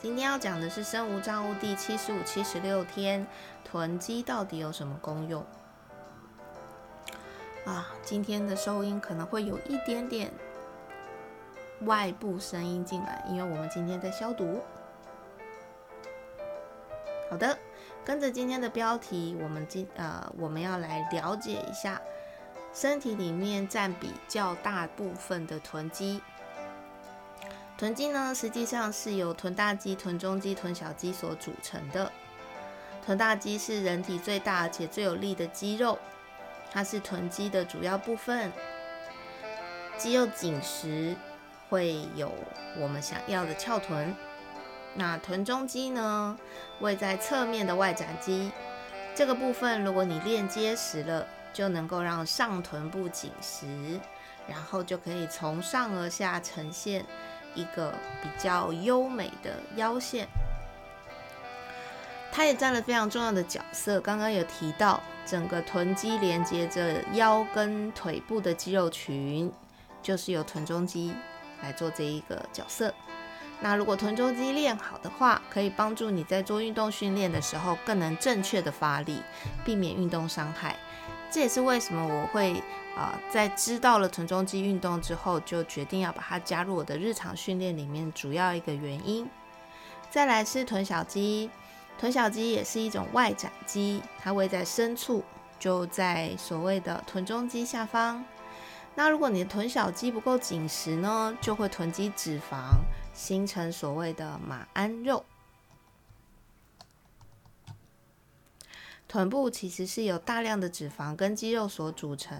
今天要讲的是生无障物第七十五、七十六天，囤积到底有什么功用？啊，今天的收音可能会有一点点外部声音进来，因为我们今天在消毒。好的，跟着今天的标题，我们今呃我们要来了解一下身体里面占比较大部分的囤积。臀肌呢，实际上是由臀大肌、臀中肌、臀小肌所组成的。臀大肌是人体最大而且最有力的肌肉，它是臀肌的主要部分。肌肉紧实会有我们想要的翘臀。那臀中肌呢，位在侧面的外展肌，这个部分如果你练结实了，就能够让上臀部紧实，然后就可以从上而下呈现一个比较优美的腰线。它也占了非常重要的角色。刚刚有提到，整个臀肌连接着腰跟腿部的肌肉群，就是由臀中肌来做这一个角色。那如果臀中肌练好的话，可以帮助你在做运动训练的时候更能正确的发力，避免运动伤害。这也是为什么我会啊在知道了臀中肌运动之后，就决定要把它加入我的日常训练里面主要一个原因。再来是臀小肌，臀小肌也是一种外展肌，它位在深处，就在所谓的臀中肌下方。那如果你的臀小肌不够紧实呢，就会囤积脂肪。形成所谓的马鞍肉。臀部其实是由大量的脂肪跟肌肉所组成，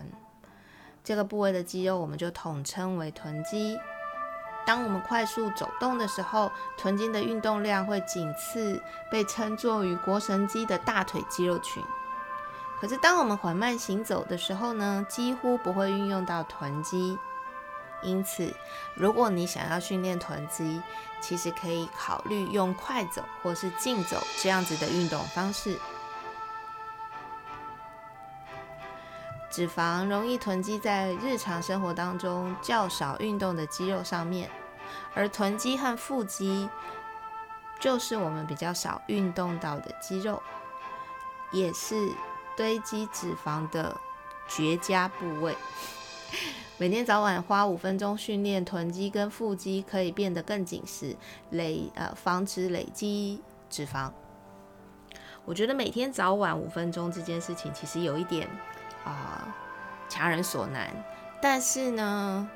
这个部位的肌肉我们就统称为臀肌。当我们快速走动的时候，臀筋的运动量会仅次被称作于腘绳肌的大腿肌肉群。可是当我们缓慢行走的时候呢，几乎不会运用到臀肌。因此，如果你想要训练臀肌，其实可以考虑用快走或是竞走这样子的运动方式。脂肪容易囤积在日常生活当中较少运动的肌肉上面，而臀肌和腹肌就是我们比较少运动到的肌肉，也是堆积脂肪的绝佳部位。每天早晚花五分钟训练臀肌跟腹肌，可以变得更紧实，累呃防止累积脂肪。我觉得每天早晚五分钟这件事情其实有一点啊强人所难，但是呢，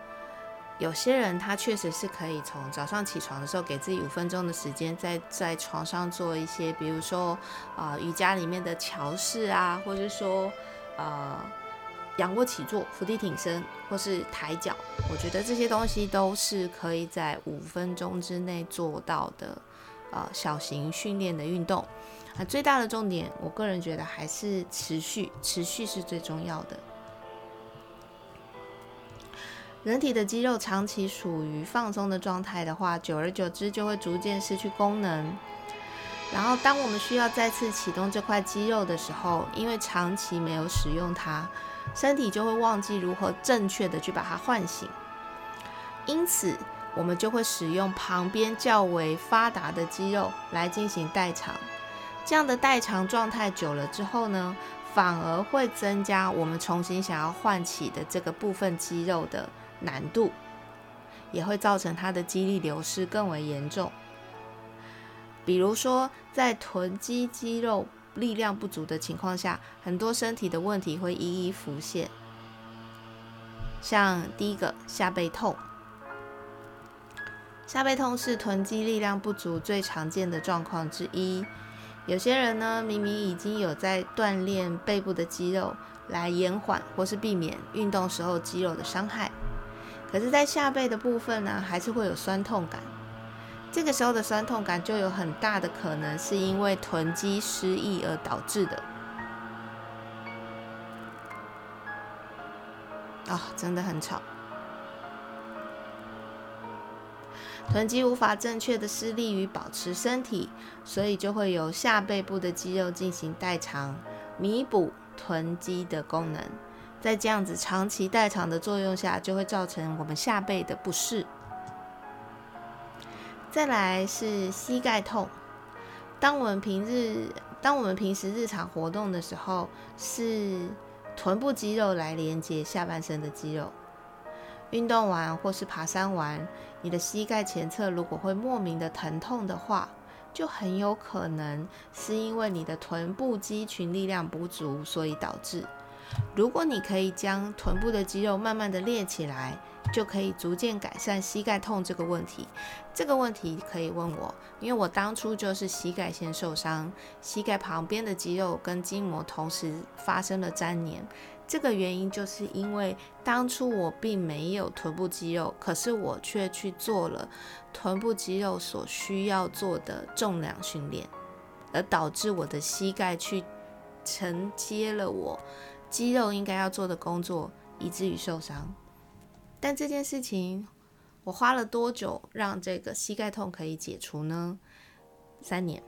有些人他确实是可以从早上起床的时候给自己五分钟的时间，在在床上做一些，比如说啊瑜伽里面的桥式啊，或者说呃。仰卧起坐、伏地挺身或是抬脚，我觉得这些东西都是可以在五分钟之内做到的，呃，小型训练的运动。啊，最大的重点，我个人觉得还是持续，持续是最重要的。人体的肌肉长期处于放松的状态的话，久而久之就会逐渐失去功能。然后，当我们需要再次启动这块肌肉的时候，因为长期没有使用它。身体就会忘记如何正确的去把它唤醒，因此我们就会使用旁边较为发达的肌肉来进行代偿。这样的代偿状态久了之后呢，反而会增加我们重新想要唤起的这个部分肌肉的难度，也会造成它的肌力流失更为严重。比如说，在臀肌肌肉。力量不足的情况下，很多身体的问题会一一浮现。像第一个下背痛，下背痛是臀肌力量不足最常见的状况之一。有些人呢明明已经有在锻炼背部的肌肉来延缓或是避免运动时候肌肉的伤害。可是在下背的部分呢还是会有酸痛感。这个时候的酸痛感就有很大的可能是因为臀肌失忆而导致的。啊真的很吵。臀肌无法正确的施力于保持身体，所以就会由下背部的肌肉进行代偿，弥补臀肌的功能。在这样子长期代偿的作用下，就会造成我们下背的不适。再来是膝盖痛。当我们平日，当我们平时日常活动的时候，是臀部肌肉来连接下半身的肌肉。运动完或是爬山完，你的膝盖前侧如果会莫名的疼痛的话，就很有可能是因为你的臀部肌群力量不足，所以导致。如果你可以将臀部的肌肉慢慢的练起来，就可以逐渐改善膝盖痛这个问题。这个问题可以问我，因为我当初就是膝盖先受伤，膝盖旁边的肌肉跟筋膜同时发生了粘连。这个原因就是因为当初我并没有臀部肌肉，可是我却去做了臀部肌肉所需要做的重量训练，而导致我的膝盖去承接了我肌肉应该要做的工作，以至于受伤。但这件事情，我花了多久让这个膝盖痛可以解除呢？三年。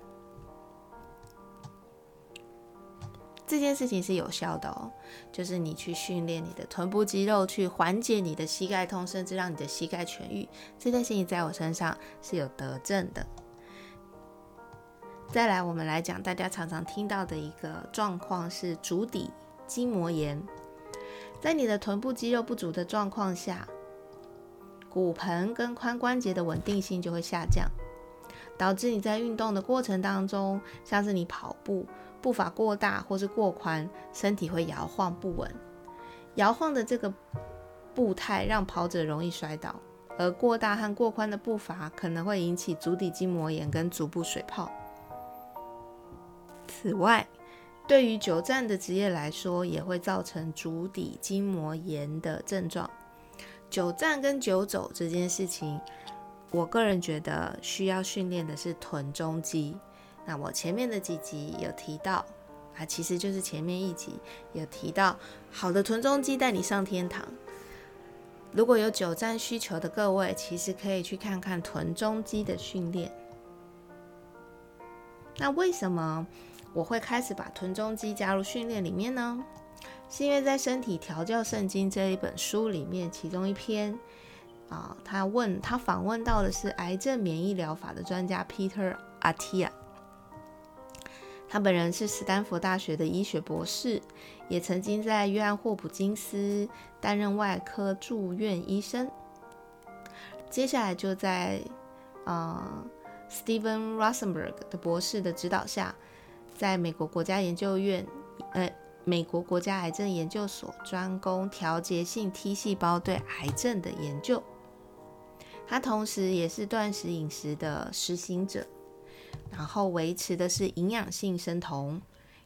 这件事情是有效的哦，就是你去训练你的臀部肌肉，去缓解你的膝盖痛，甚至让你的膝盖痊愈。这件事情在我身上是有得证的。再来，我们来讲大家常常听到的一个状况是足底筋膜炎。在你的臀部肌肉不足的状况下，骨盆跟髋关节的稳定性就会下降，导致你在运动的过程当中，像是你跑步。步伐过大或是过宽，身体会摇晃不稳。摇晃的这个步态让跑者容易摔倒，而过大和过宽的步伐可能会引起足底筋膜炎跟足部水泡。此外，对于久站的职业来说，也会造成足底筋膜炎的症状。久站跟久走这件事情，我个人觉得需要训练的是臀中肌。那我前面的几集有提到，啊，其实就是前面一集有提到，好的臀中肌带你上天堂。如果有久站需求的各位，其实可以去看看臀中肌的训练。那为什么我会开始把臀中肌加入训练里面呢？是因为在《身体调教圣经》这一本书里面，其中一篇啊，他问他访问到的是癌症免疫疗法的专家 Peter Attia。他本人是斯坦福大学的医学博士，也曾经在约翰霍普金斯担任外科住院医生。接下来就在呃 Steven Rosenberg 的博士的指导下，在美国国家研究院呃美国国家癌症研究所专攻调节性 T 细胞对癌症的研究。他同时也是断食饮食的实行者。然后维持的是营养性生酮，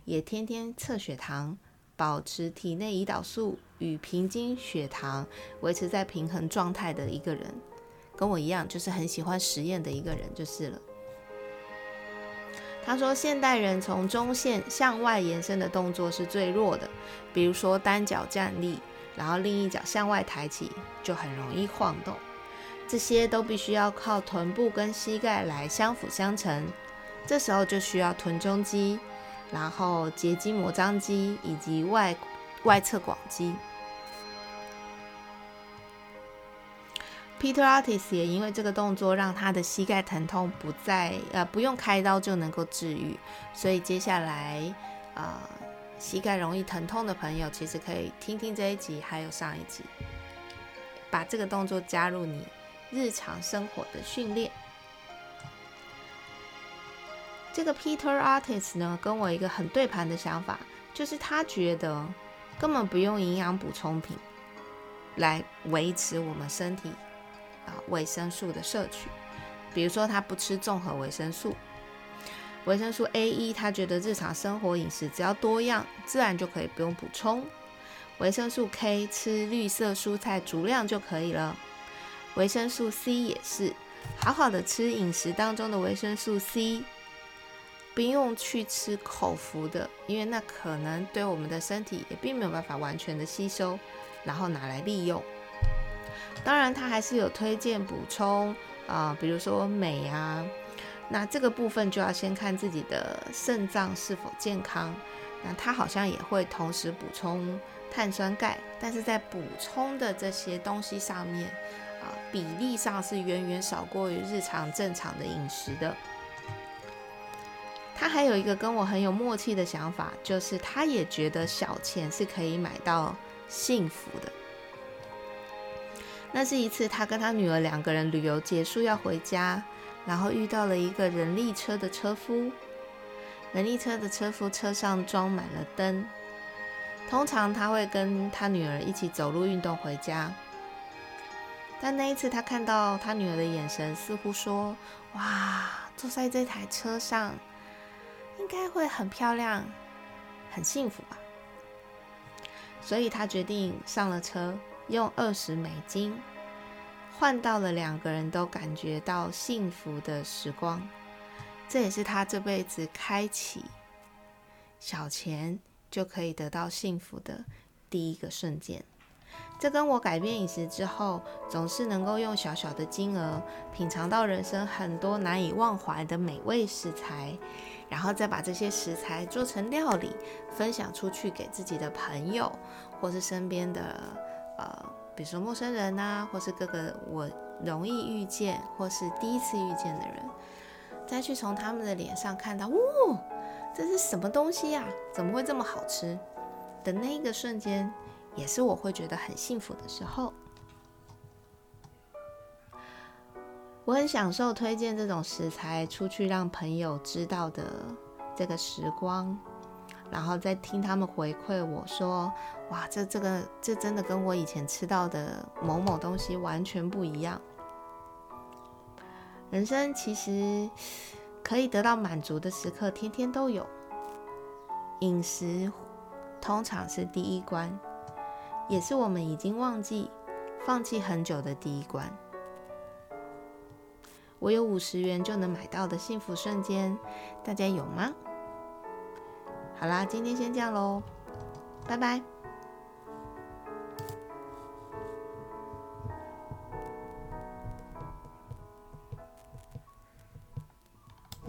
也天天测血糖，保持体内胰岛素与平均血糖维持在平衡状态的一个人，跟我一样，就是很喜欢实验的一个人就是了。他说，现代人从中线向外延伸的动作是最弱的，比如说单脚站立，然后另一脚向外抬起，就很容易晃动。这些都必须要靠臀部跟膝盖来相辅相成，这时候就需要臀中肌，然后结筋膜张肌以及外外侧广肌。Peter Artis 也因为这个动作让他的膝盖疼痛不再呃不用开刀就能够治愈，所以接下来啊膝盖容易疼痛的朋友其实可以听听这一集还有上一集，把这个动作加入你。日常生活的训练，这个 Peter Artist 呢，跟我一个很对盘的想法，就是他觉得根本不用营养补充品来维持我们身体啊维生素的摄取。比如说，他不吃综合维生素，维生素 A 一，他觉得日常生活饮食只要多样，自然就可以不用补充。维生素 K，吃绿色蔬菜足量就可以了。维生素 C 也是，好好的吃饮食当中的维生素 C，不用去吃口服的，因为那可能对我们的身体也并没有办法完全的吸收。然后拿来利用。当然，他还是有推荐补充啊，比如说镁啊。那这个部分就要先看自己的肾脏是否健康。那他好像也会同时补充碳酸钙，但是在补充的这些东西上面啊，比例上是远远少过于日常正常的饮食的。他还有一个跟我很有默契的想法，就是他也觉得小钱是可以买到幸福的。那是一次他跟他女儿两个人旅游结束要回家。然后遇到了一个人力车的车夫，人力车的车夫车上装满了灯。通常他会跟他女儿一起走路运动回家，但那一次他看到他女儿的眼神，似乎说：“哇，坐在这台车上应该会很漂亮，很幸福吧？”所以他决定上了车，用二十美金。换到了两个人都感觉到幸福的时光，这也是他这辈子开启小钱就可以得到幸福的第一个瞬间。这跟我改变饮食之后，总是能够用小小的金额品尝到人生很多难以忘怀的美味食材，然后再把这些食材做成料理，分享出去给自己的朋友或是身边的呃。比如说陌生人呐，或是各个我容易遇见或是第一次遇见的人，再去从他们的脸上看到，哇，这是什么东西呀？怎么会这么好吃？的那一个瞬间，也是我会觉得很幸福的时候。我很享受推荐这种食材出去让朋友知道的这个时光。然后再听他们回馈我说：“哇，这这个这真的跟我以前吃到的某某东西完全不一样。”人生其实可以得到满足的时刻，天天都有。饮食通常是第一关，也是我们已经忘记、放弃很久的第一关。我有五十元就能买到的幸福瞬间，大家有吗？好啦，今天先这样喽，拜拜。